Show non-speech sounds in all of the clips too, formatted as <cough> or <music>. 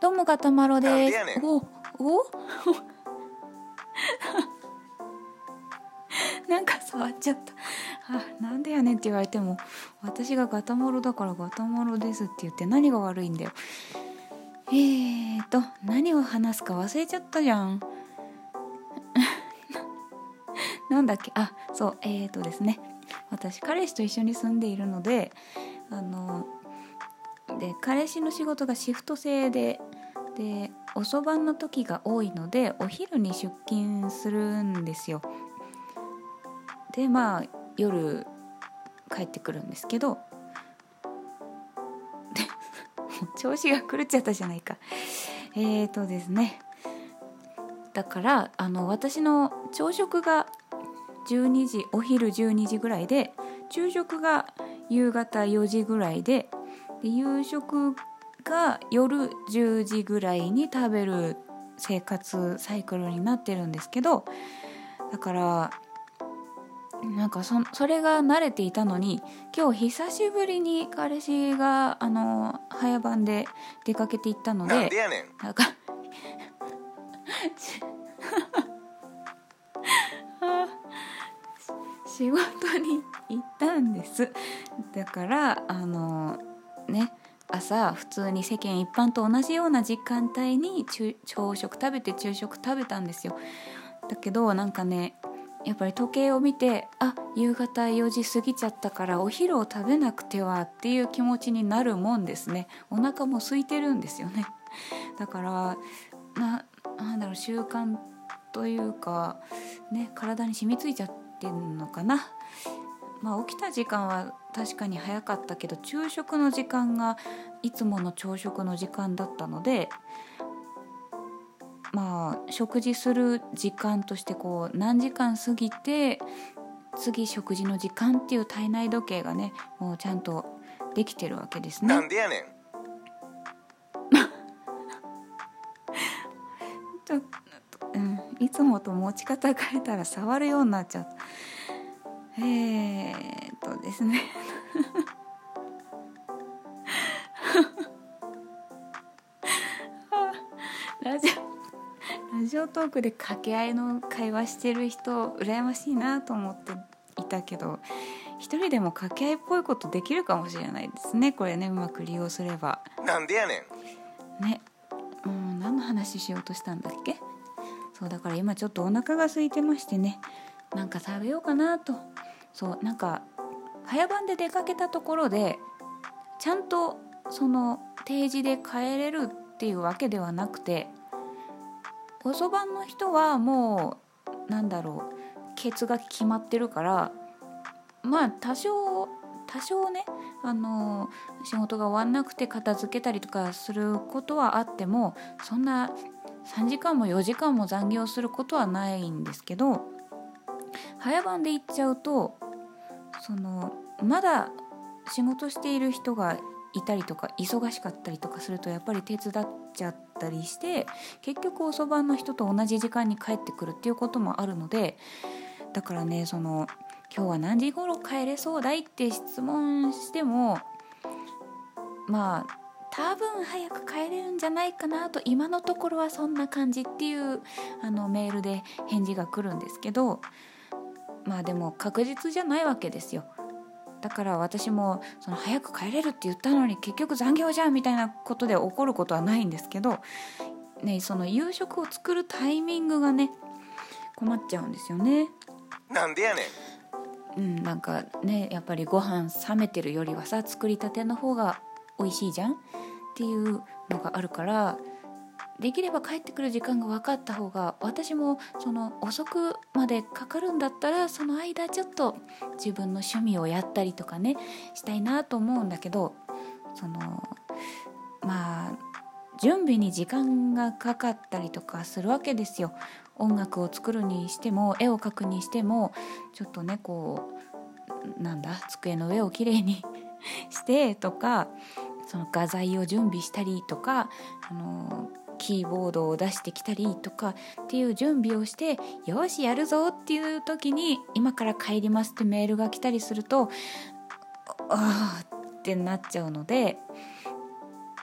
どうもガタマロです。おお？<laughs> なんか触っちゃった。あなんでやねんって言われても私がガタマロだからガタマロですって言って何が悪いんだよ。えーと何を話すか忘れちゃったじゃん。<laughs> なんだっけ？あそうえーとですね。私彼氏と一緒に住んでいるのであので彼氏の仕事がシフト制でで遅番の時が多いのでお昼に出勤するんですよ。でまあ夜帰ってくるんですけど <laughs> 調子が狂っちゃったじゃないか。えーとですね。だからあの私の朝食が12時お昼12時ぐらいで昼食が夕方4時ぐらいでで夕食が夜10時ぐらいに食べる生活サイクルになってるんですけどだからなんかそそれが慣れていたのに今日久しぶりに彼氏があの早番で出かけていったのでなんか <laughs> 仕事に行ったんです。だからあのね朝普通に世間一般と同じような時間帯に朝食食べて昼食食べたんですよ。だけどなんかねやっぱり時計を見てあ夕方4時過ぎちゃったからお昼を食べなくてはっていう気持ちになるもんですね。お腹も空いてるんですよね。だからななんだろう習慣というかね体に染みついちゃってんのかな。まあ起きた時間は確かに早かったけど昼食の時間がいつもの朝食の時間だったのでまあ食事する時間としてこう何時間過ぎて次食事の時間っていう体内時計がねもうちゃんとできてるわけですね。なんでやねん。<laughs> ちょうん、いつもと持ち方変えたら触るようになっちゃった。えー、っとですねラジオラジオトークで掛け合いの会話してる人羨ましいなと思っていたけど一人でも掛け合いっぽいことできるかもしれないですねこれねうまく利用すれば。なんでやねん。ね。うん何の話しようとしたんだっけ？そうだから今ちょっとお腹が空いてましてね。なんか食べようかなと。そうなんか早番で出かけたところでちゃんとその定時で帰れるっていうわけではなくて遅番の人はもうなんだろうケツが決まってるからまあ多少多少ねあの仕事が終わんなくて片付けたりとかすることはあってもそんな3時間も4時間も残業することはないんですけど早番で行っちゃうとそのまだ仕事している人がいたりとか忙しかったりとかするとやっぱり手伝っちゃったりして結局遅番の人と同じ時間に帰ってくるっていうこともあるのでだからねその今日は何時頃帰れそうだいって質問してもまあ多分早く帰れるんじゃないかなと今のところはそんな感じっていうあのメールで返事が来るんですけどまあでも確実じゃないわけですよだから私もその早く帰れるって言ったのに結局残業じゃんみたいなことで怒ることはないんですけど、ね、その夕食を作るタイミングがね困っちゃうんですよね。なんでやねんうん、なんかねやっぱりご飯冷めてるよりはさ作りたての方が美味しいじゃんっていうのがあるからできれば帰ってくる時間が分かった方が私もその遅くまでかかるんだったらその間ちょっと自分の趣味をやったりとかねしたいなと思うんだけどそのまあ準備に時間がかかったりとかするわけですよ。音楽を作るにしても絵を描くにしてもちょっとねこうなんだ机の上をきれいに <laughs> してとかその画材を準備したりとかあのキーボードを出してきたりとかっていう準備をしてよしやるぞっていう時に今から帰りますってメールが来たりするとああってなっちゃうので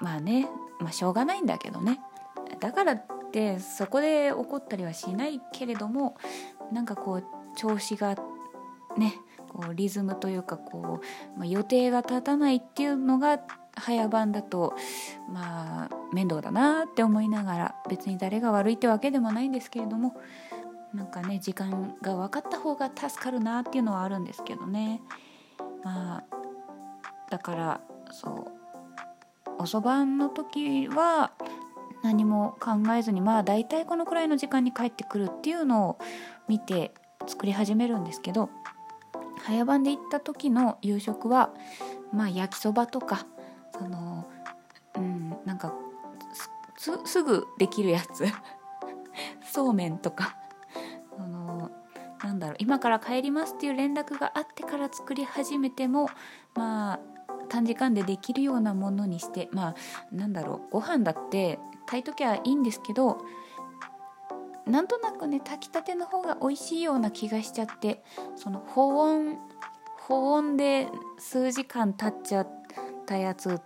まあねまあしょうがないんだけどね。だからってそこで怒ったりはしないけれどもなんかこう調子がねこうリズムというかこう、まあ、予定が立たないっていうのが早番だとまあ面倒だなって思いながら別に誰が悪いってわけでもないんですけれどもなんかね時間が分かった方が助かるなっていうのはあるんですけどね。まあだからそう遅番の時は何も考えずにまあ大体このくらいの時間に帰ってくるっていうのを見て作り始めるんですけど早番で行った時の夕食はまあ焼きそばとかすぐできるやつ。<laughs> そうめんとか。あのなんだろう。今から帰りますっていう連絡があってから作り始めてもまあ短時間でできるようなものにしてまあなんだろう。ご飯だって炊いときゃいいんですけどなんとなくね炊きたての方が美味しいような気がしちゃってその保温保温で数時間経っちゃったやつ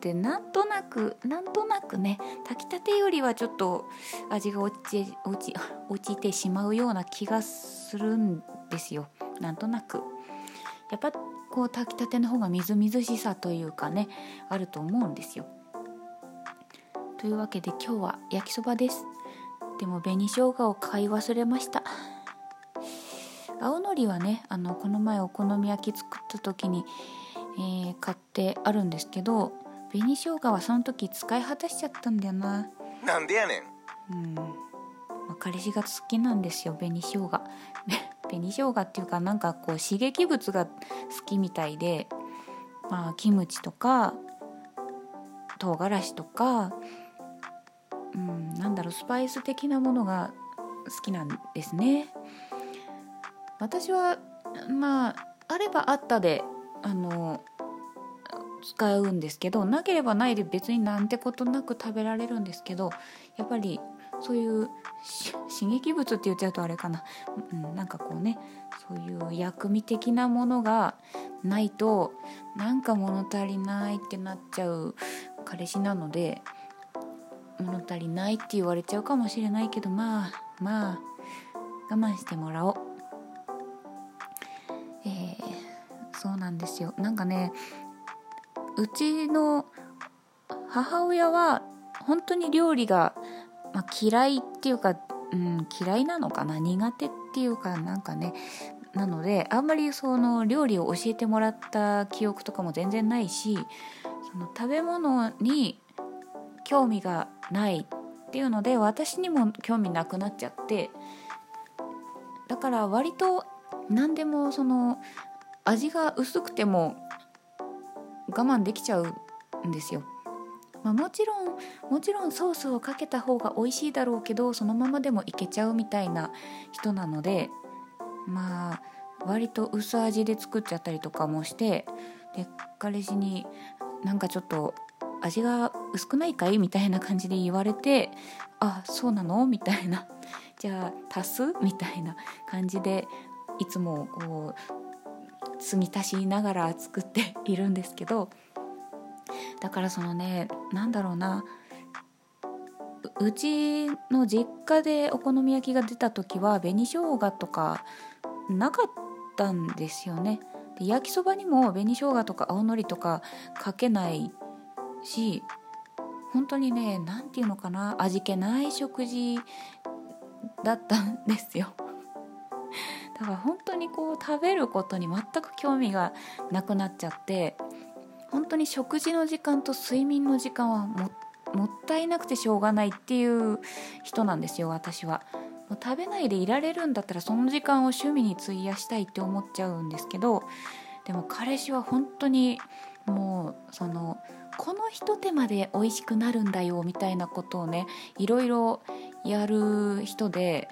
ってなんとなくなんとなくね炊きたてよりはちょっと味が落ち落ち <laughs> 落ちてしまうような気がするんですよなんとなく。やっぱこう炊きたての方がみずみずしさというかねあると思うんですよ。というわけで今日は焼きそばですでも紅生姜を買い忘れました青のりはねあのこの前お好み焼き作った時に、えー、買ってあるんですけど紅生姜はその時使い果たしちゃったんだよな。なんでやねん。うん、まあ、彼氏が好きなんですよ紅生姜。<laughs> 紅生姜っていうかなんかこう刺激物が好きみたいでまあキムチとか唐辛子とかうん、なんだろうスパイス的なものが好きなんですね。私はまああればあったであの使うんですけどなければないで別になんてことなく食べられるんですけどやっぱりそういう刺激物って言っちゃうとあれかな、うん、なんかこうねそういう薬味的なものがないとなんか物足りないってなっちゃう彼氏なので物足りないって言われちゃうかもしれないけどまあまあ我慢してもらおう。えー、そうなんですよ。なんかねうちの母親は本当に料理が、まあ、嫌いっていうか、うん、嫌いなのかな苦手っていうかなんかねなのであんまりその料理を教えてもらった記憶とかも全然ないしその食べ物に興味がないっていうので私にも興味なくなっちゃってだから割と何でもその味が薄くても我慢できちゃうんですよ。まあ、もちろんもちろんソースをかけた方が美味しいだろうけどそのままでもいけちゃうみたいな人なのでまあ割と薄味で作っちゃったりとかもしてで彼氏になんかちょっと味が薄くないかいみたいな感じで言われてあそうなの？みたいな。じゃあ足す？みたいな感じでいつもこう継ぎ足しながら作っているんですけどだからそのね何だろうなうちの実家でお好み焼きが出た時は紅生姜とかなかったんですよね。で焼きそばにも紅生姜とか青のりとかかけないし本当にね何て言うのかな味気ない食事だったんですよ。だから本当にこう食べることに全く興味がなくなっちゃって本当に食事の時間と睡眠の時間はももったいなくてしょうがないっていう人なんですよ私は。もう食べないでいられるんだったらその時間を趣味に費やしたいって思っちゃうんですけどでも彼氏は本当にもうそのこのひと手間で美味しくなるんだよみたいなことをねいろいろやる人で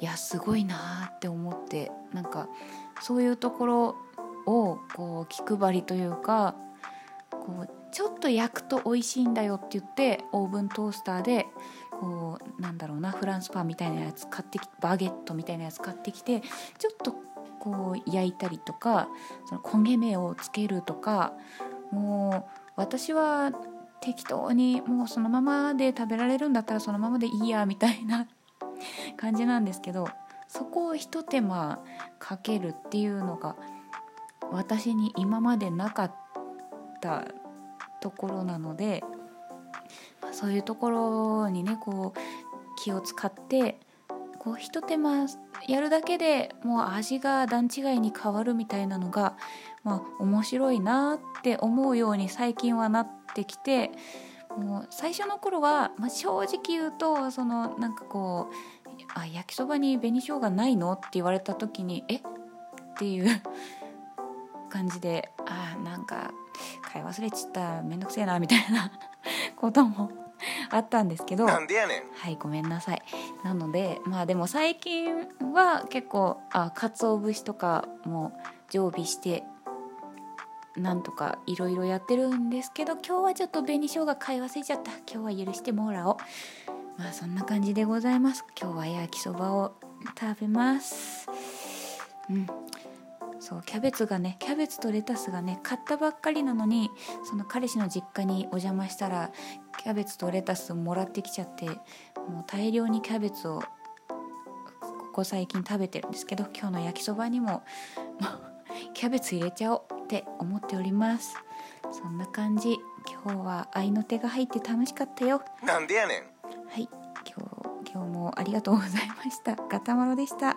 いやすごいなって思ってなんかそういうところをこう気配りというかこうちょっと焼くと美味しいんだよって言ってオーブントースターでこうなんだろうなフランスパンみたいなやつ買ってきてバゲットみたいなやつ買ってきてちょっとこう焼いたりとかその焦げ目をつけるとかもう私は適当にもうそのままで食べられるんだったらそのままでいいやみたいな感じなんですけどそこをひと手間かけるっていうのが私に今までなかったところなのでそういうところにねこう気を使ってこうひと手間やるだけでもう味が段違いに変わるみたいなのが、まあ、面白いなって思うように最近はなってきてもう最初の頃は、まあ、正直言うとそのなんかこう「あ焼きそばに紅生姜ないの?」って言われた時に「え？っ?」ていう感じで「あなんか買い忘れちっためんどくせえな」みたいな <laughs> こともあったんですけどなんでやねんはいごめんなさいなのでまあでも最近は結構あ鰹節とかも常備してなんとかいろいろやってるんですけど今日はちょっと紅生姜買い忘れちゃった。今日は許してもらおう。まあそんな感じでございます。今日は焼きそばを食べます。うん。そうキャベツがねキャベツとレタスがね買ったばっかりなのにその彼氏の実家にお邪魔したらキャベツとレタスもらってきちゃってもう大量にキャベツをここ最近食べてるんですけど今日の焼きそばにももうキャベツ入れちゃおうって思っております。そんな感じ。今日は愛の手が入って楽しかったよ。なんでやねん。はい。今日今日もありがとうございました。ガタマロでした